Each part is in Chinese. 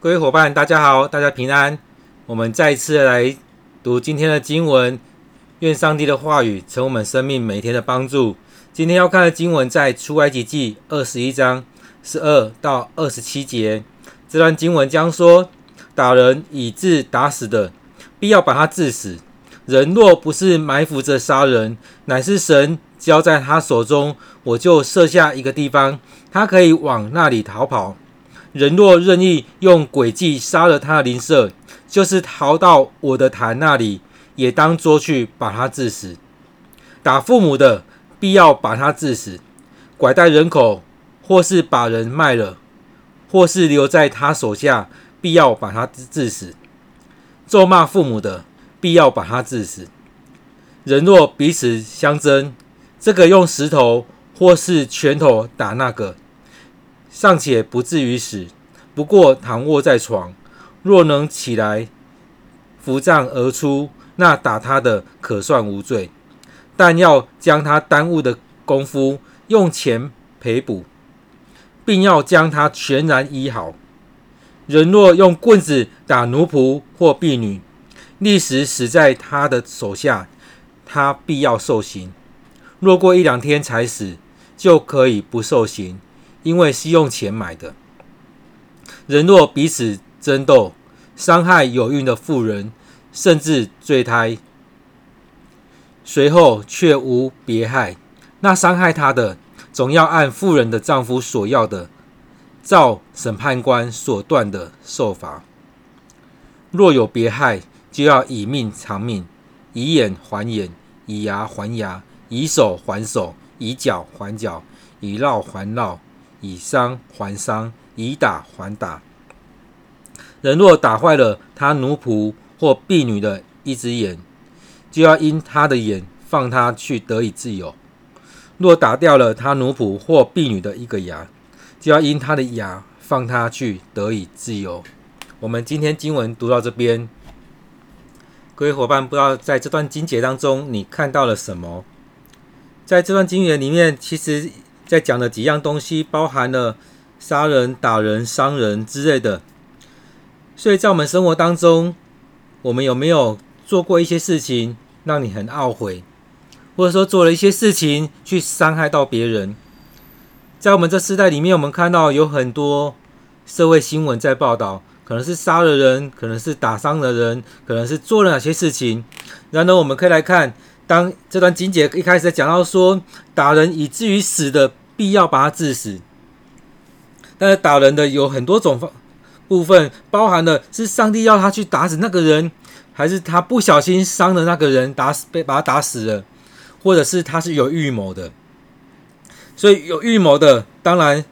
各位伙伴，大家好，大家平安。我们再次来读今天的经文，愿上帝的话语成我们生命每天的帮助。今天要看的经文在出埃及记二十一章十二到二十七节。这段经文将说：打人以致打死的，必要把他治死。人若不是埋伏着杀人，乃是神交在他手中，我就设下一个地方，他可以往那里逃跑。人若任意用诡计杀了他的邻舍，就是逃到我的坛那里，也当捉去把他治死。打父母的，必要把他治死；拐带人口，或是把人卖了，或是留在他手下，必要把他治死。咒骂父母的，必要把他治死。人若彼此相争，这个用石头或是拳头打那个。尚且不至于死，不过躺卧在床，若能起来扶杖而出，那打他的可算无罪。但要将他耽误的功夫用钱赔补，并要将他全然医好。人若用棍子打奴仆或婢女，立时死在他的手下，他必要受刑。若过一两天才死，就可以不受刑。因为是用钱买的。人若彼此争斗，伤害有孕的妇人，甚至坠胎，随后却无别害，那伤害她的，总要按妇人的丈夫所要的，照审判官所断的受罚。若有别害，就要以命偿命，以眼还眼，以牙还牙，以手还手，以脚还脚，以烙还烙。以伤还伤，以打还打。人若打坏了他奴仆或婢女的一只眼，就要因他的眼放他去得以自由；若打掉了他奴仆或婢女的一个牙，就要因他的牙放他去得以自由。我们今天经文读到这边，各位伙伴，不知道在这段经节当中你看到了什么？在这段经文里面，其实。在讲的几样东西，包含了杀人、打人、伤人之类的。所以在我们生活当中，我们有没有做过一些事情让你很懊悔，或者说做了一些事情去伤害到别人？在我们这时代里面，我们看到有很多社会新闻在报道，可能是杀了人，可能是打伤了人，可能是做了哪些事情。然后我们可以来看。当这段经节一开始讲到说，打人以至于死的，必要把他致死。但是打人的有很多种方部分，包含了是上帝要他去打死那个人，还是他不小心伤了那个人，打死被把他打死了，或者是他是有预谋的。所以有预谋的当然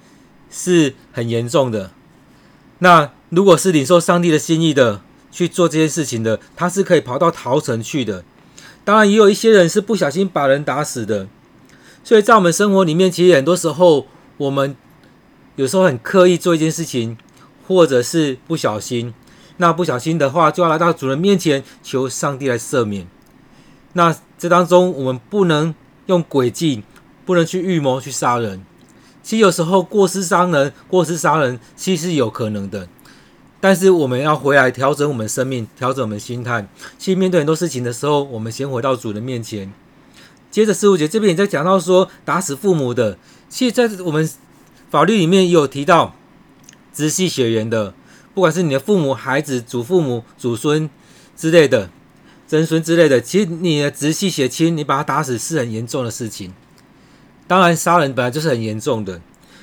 是很严重的。那如果是领受上帝的心意的去做这件事情的，他是可以跑到逃城去的。当然，也有一些人是不小心把人打死的，所以在我们生活里面，其实很多时候我们有时候很刻意做一件事情，或者是不小心。那不小心的话，就要来到主人面前求上帝来赦免。那这当中，我们不能用诡计，不能去预谋去杀人。其实有时候过失伤人，过失杀人，其实是有可能的。但是我们要回来调整我们生命，调整我们心态。去面对很多事情的时候，我们先回到主的面前。接着十五节这边也在讲到说，打死父母的，其实在我们法律里面也有提到，直系血缘的，不管是你的父母、孩子、祖父母、祖孙之类的，曾孙之类的，其实你的直系血亲，你把他打死是很严重的事情。当然，杀人本来就是很严重的，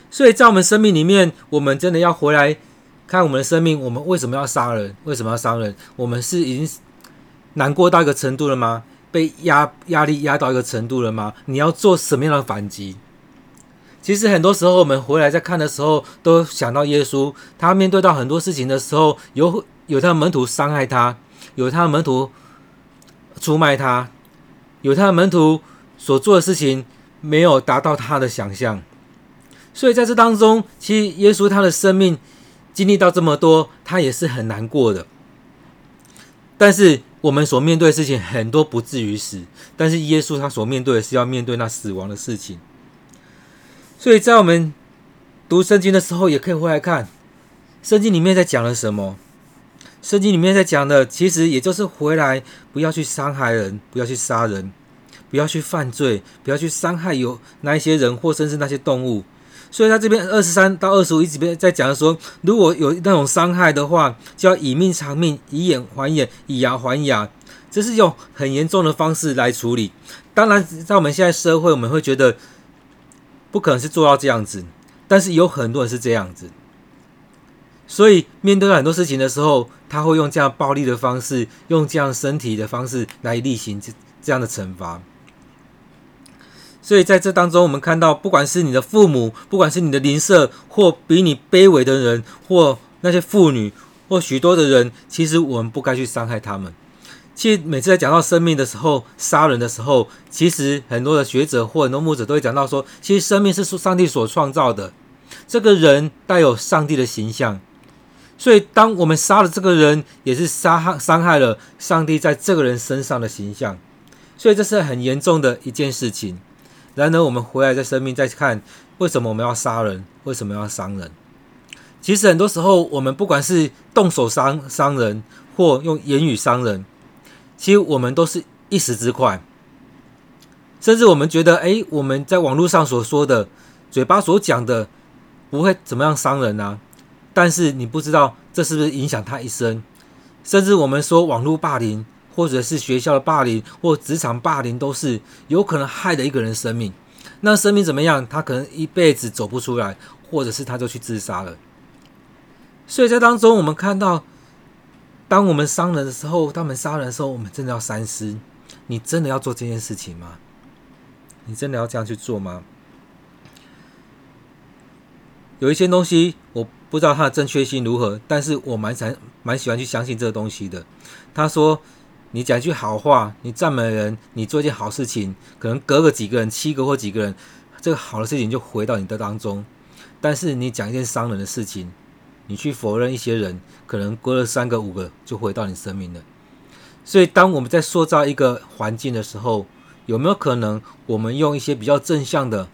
所以在我们生命里面，我们真的要回来。看我们的生命，我们为什么要杀人？为什么要伤人？我们是已经难过到一个程度了吗？被压压力压到一个程度了吗？你要做什么样的反击？其实很多时候我们回来在看的时候，都想到耶稣，他面对到很多事情的时候，有有他的门徒伤害他，有他的门徒出卖他，有他的门徒所做的事情没有达到他的想象，所以在这当中，其实耶稣他的生命。经历到这么多，他也是很难过的。但是我们所面对的事情很多不至于死，但是耶稣他所面对的是要面对那死亡的事情。所以在我们读圣经的时候，也可以回来看，圣经里面在讲了什么？圣经里面在讲的，其实也就是回来不要去伤害人，不要去杀人，不要去犯罪，不要去伤害有那一些人或甚至那些动物。所以他这边二十三到二十五一直在讲说，如果有那种伤害的话，就要以命偿命，以眼还眼，以牙还牙，这是用很严重的方式来处理。当然，在我们现在社会，我们会觉得不可能是做到这样子，但是有很多人是这样子。所以面对很多事情的时候，他会用这样暴力的方式，用这样身体的方式来例行这这样的惩罚。所以在这当中，我们看到，不管是你的父母，不管是你的邻舍，或比你卑微的人，或那些妇女，或许多的人，其实我们不该去伤害他们。其实每次在讲到生命的时候，杀人的时候，其实很多的学者或很多牧者都会讲到说，其实生命是上帝所创造的，这个人带有上帝的形象，所以当我们杀了这个人，也是杀害伤害了上帝在这个人身上的形象，所以这是很严重的一件事情。然而，我们回来在生命再看，为什么我们要杀人？为什么要伤人？其实很多时候，我们不管是动手伤伤人，或用言语伤人，其实我们都是一时之快。甚至我们觉得，哎，我们在网络上所说的，嘴巴所讲的，不会怎么样伤人啊。但是你不知道，这是不是影响他一生？甚至我们说网络霸凌。或者是学校的霸凌，或职场霸凌，都是有可能害了一个人生命。那生命怎么样？他可能一辈子走不出来，或者是他就去自杀了。所以在当中，我们看到，当我们伤人的时候，当我们杀人的时候，我们真的要三思：你真的要做这件事情吗？你真的要这样去做吗？有一些东西，我不知道它的正确性如何，但是我蛮想蛮喜欢去相信这个东西的。他说。你讲一句好话，你赞美人，你做一件好事情，可能隔个几个人，七个或几个人，这个好的事情就回到你的当中。但是你讲一件伤人的事情，你去否认一些人，可能隔了三个五个就回到你生命了。所以，当我们在塑造一个环境的时候，有没有可能我们用一些比较正向的、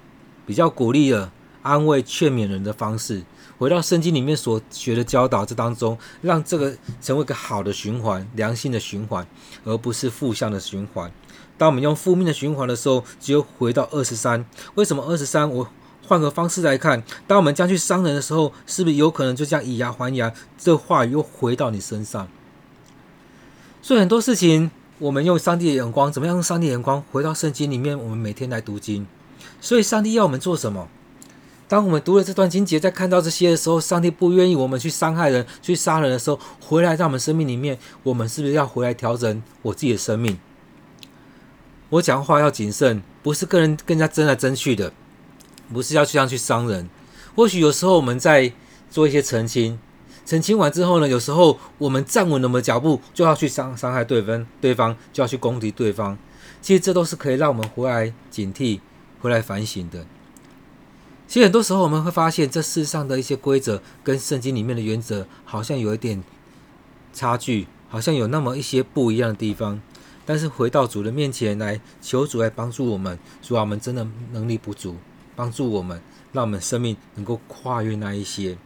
比较鼓励的、安慰劝勉人的方式？回到圣经里面所学的教导这当中，让这个成为一个好的循环、良性的循环，而不是负向的循环。当我们用负面的循环的时候，只有回到二十三。为什么二十三？我换个方式来看，当我们将去伤人的时候，是不是有可能就这样以牙还牙？这话语又回到你身上。所以很多事情，我们用上帝的眼光，怎么样用上帝的眼光回到圣经里面？我们每天来读经。所以上帝要我们做什么？当我们读了这段经节，在看到这些的时候，上帝不愿意我们去伤害人、去杀人的时候，回来在我们生命里面，我们是不是要回来调整我自己的生命？我讲话要谨慎，不是跟人跟人家争来争去的，不是要去这样去伤人。或许有时候我们在做一些澄清，澄清完之后呢，有时候我们站稳了我们的脚步，就要去伤伤害对方，对方就要去攻击对方。其实这都是可以让我们回来警惕、回来反省的。其实很多时候我们会发现，这世上的一些规则跟圣经里面的原则好像有一点差距，好像有那么一些不一样的地方。但是回到主的面前来求主来帮助我们，主啊，我们真的能力不足，帮助我们，让我们生命能够跨越那一些。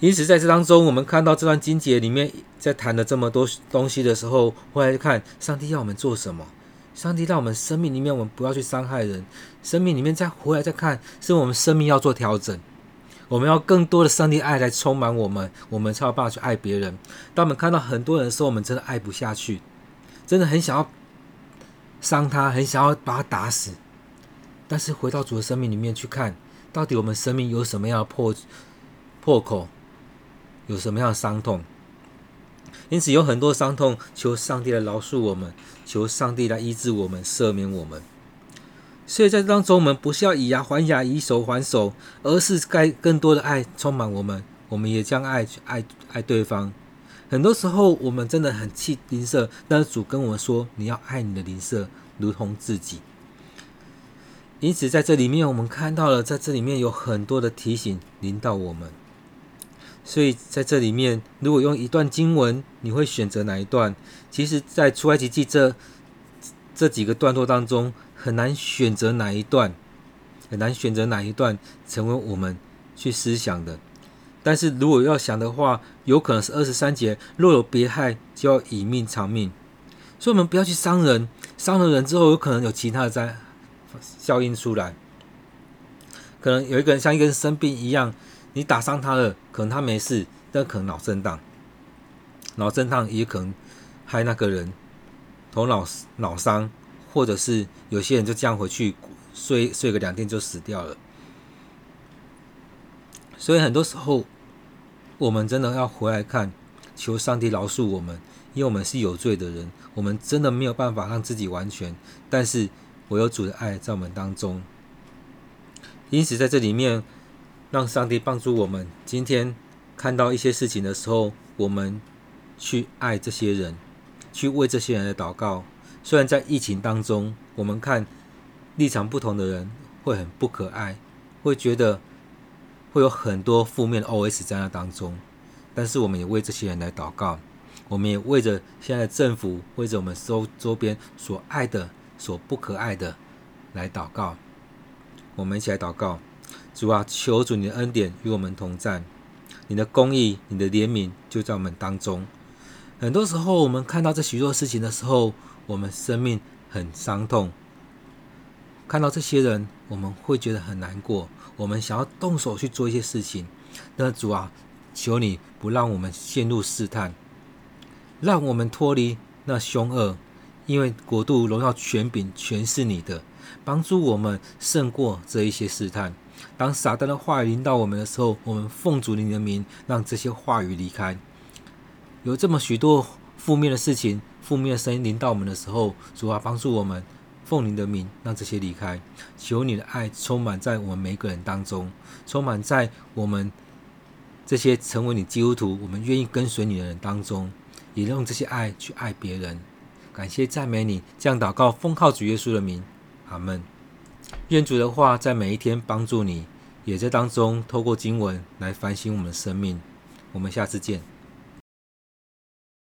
因此在这当中，我们看到这段经节里面在谈了这么多东西的时候，回来看上帝要我们做什么。上帝让我们生命里面，我们不要去伤害人。生命里面再回来再看，是我们生命要做调整。我们要更多的上帝爱来充满我们，我们才有办法去爱别人。当我们看到很多人的时候，我们真的爱不下去，真的很想要伤他，很想要把他打死。但是回到主的生命里面去看，到底我们生命有什么样的破破口，有什么样的伤痛？因此有很多伤痛，求上帝来饶恕我们，求上帝来医治我们，赦免我们。所以在这当中，我们不是要以牙还牙，以手还手，而是该更多的爱充满我们。我们也将爱去爱爱对方。很多时候，我们真的很气邻舍，但是主跟我们说，你要爱你的邻舍如同自己。因此，在这里面，我们看到了，在这里面有很多的提醒临到我们。所以在这里面，如果用一段经文，你会选择哪一段？其实，在出埃及记这这几个段落当中，很难选择哪一段，很难选择哪一段成为我们去思想的。但是如果要想的话，有可能是二十三节，若有别害，就要以命偿命。所以，我们不要去伤人，伤了人之后，有可能有其他的灾效应出来。可能有一个人像一个人生病一样，你打伤他了，可能他没事，但可能脑震荡，脑震荡也可能害那个人头脑脑伤，或者是有些人就这样回去睡睡个两天就死掉了。所以很多时候，我们真的要回来看，求上帝饶恕我们，因为我们是有罪的人，我们真的没有办法让自己完全。但是，唯有主的爱在我们当中。因此，在这里面，让上帝帮助我们。今天看到一些事情的时候，我们去爱这些人，去为这些人来祷告。虽然在疫情当中，我们看立场不同的人会很不可爱，会觉得。会有很多负面的 OS 在那当中，但是我们也为这些人来祷告，我们也为着现在的政府，为着我们周周边所爱的、所不可爱的来祷告。我们一起来祷告：主啊，求主你的恩典与我们同在，你的公义、你的怜悯就在我们当中。很多时候，我们看到这许多事情的时候，我们生命很伤痛。看到这些人，我们会觉得很难过。我们想要动手去做一些事情，那主啊，求你不让我们陷入试探，让我们脱离那凶恶，因为国度、荣耀、权柄全是你的，帮助我们胜过这一些试探。当撒旦的话语临到我们的时候，我们奉主你的名，让这些话语离开。有这么许多负面的事情、负面的声音临到我们的时候，主啊，帮助我们。奉你的名，让这些离开。求你的爱充满在我们每个人当中，充满在我们这些成为你基督徒、我们愿意跟随你的人当中，也用这些爱去爱别人。感谢赞美你，这样祷告，奉靠主耶稣的名，阿门。愿主的话在每一天帮助你，也在当中透过经文来反省我们的生命。我们下次见。